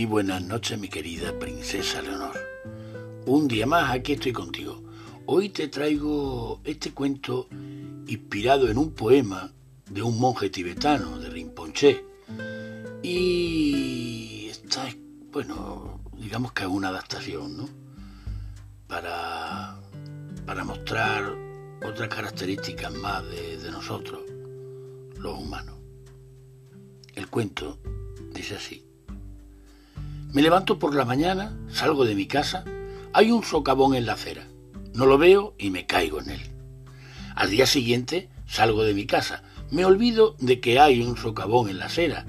buenas noches, mi querida princesa Leonor. Un día más aquí estoy contigo. Hoy te traigo este cuento inspirado en un poema de un monje tibetano, de Rinpoche. Y esta es, bueno, digamos que es una adaptación, ¿no? Para, para mostrar otras características más de nosotros, los humanos. El cuento dice así. Me levanto por la mañana, salgo de mi casa, hay un socavón en la acera. No lo veo y me caigo en él. Al día siguiente salgo de mi casa, me olvido de que hay un socavón en la acera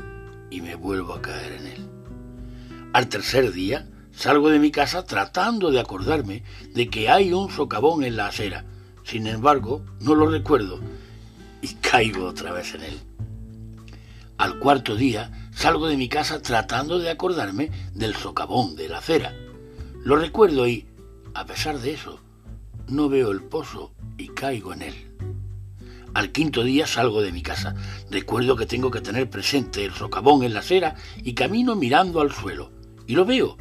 y me vuelvo a caer en él. Al tercer día salgo de mi casa tratando de acordarme de que hay un socavón en la acera. Sin embargo, no lo recuerdo y caigo otra vez en él. Al cuarto día salgo de mi casa tratando de acordarme del socavón de la acera. Lo recuerdo y, a pesar de eso, no veo el pozo y caigo en él. Al quinto día salgo de mi casa. Recuerdo que tengo que tener presente el socavón en la acera y camino mirando al suelo. Y lo veo,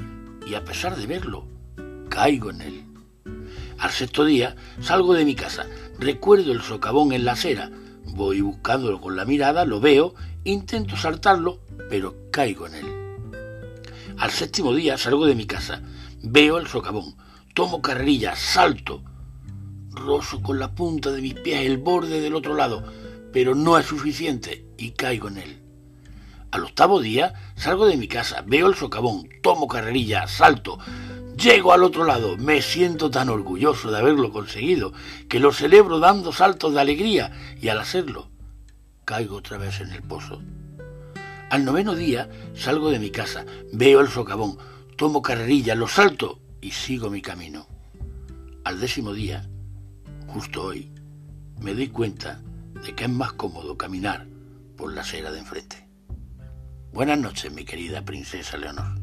y a pesar de verlo, caigo en él. Al sexto día salgo de mi casa. Recuerdo el socavón en la acera. Voy buscándolo con la mirada, lo veo Intento saltarlo, pero caigo en él. Al séptimo día salgo de mi casa, veo el socavón, tomo carrerilla, salto, rozo con la punta de mis pies el borde del otro lado, pero no es suficiente y caigo en él. Al octavo día salgo de mi casa, veo el socavón, tomo carrerilla, salto, llego al otro lado, me siento tan orgulloso de haberlo conseguido que lo celebro dando saltos de alegría y al hacerlo caigo otra vez en el pozo. Al noveno día salgo de mi casa, veo el socavón, tomo carrerilla, lo salto y sigo mi camino. Al décimo día, justo hoy, me doy cuenta de que es más cómodo caminar por la acera de enfrente. Buenas noches, mi querida princesa Leonor.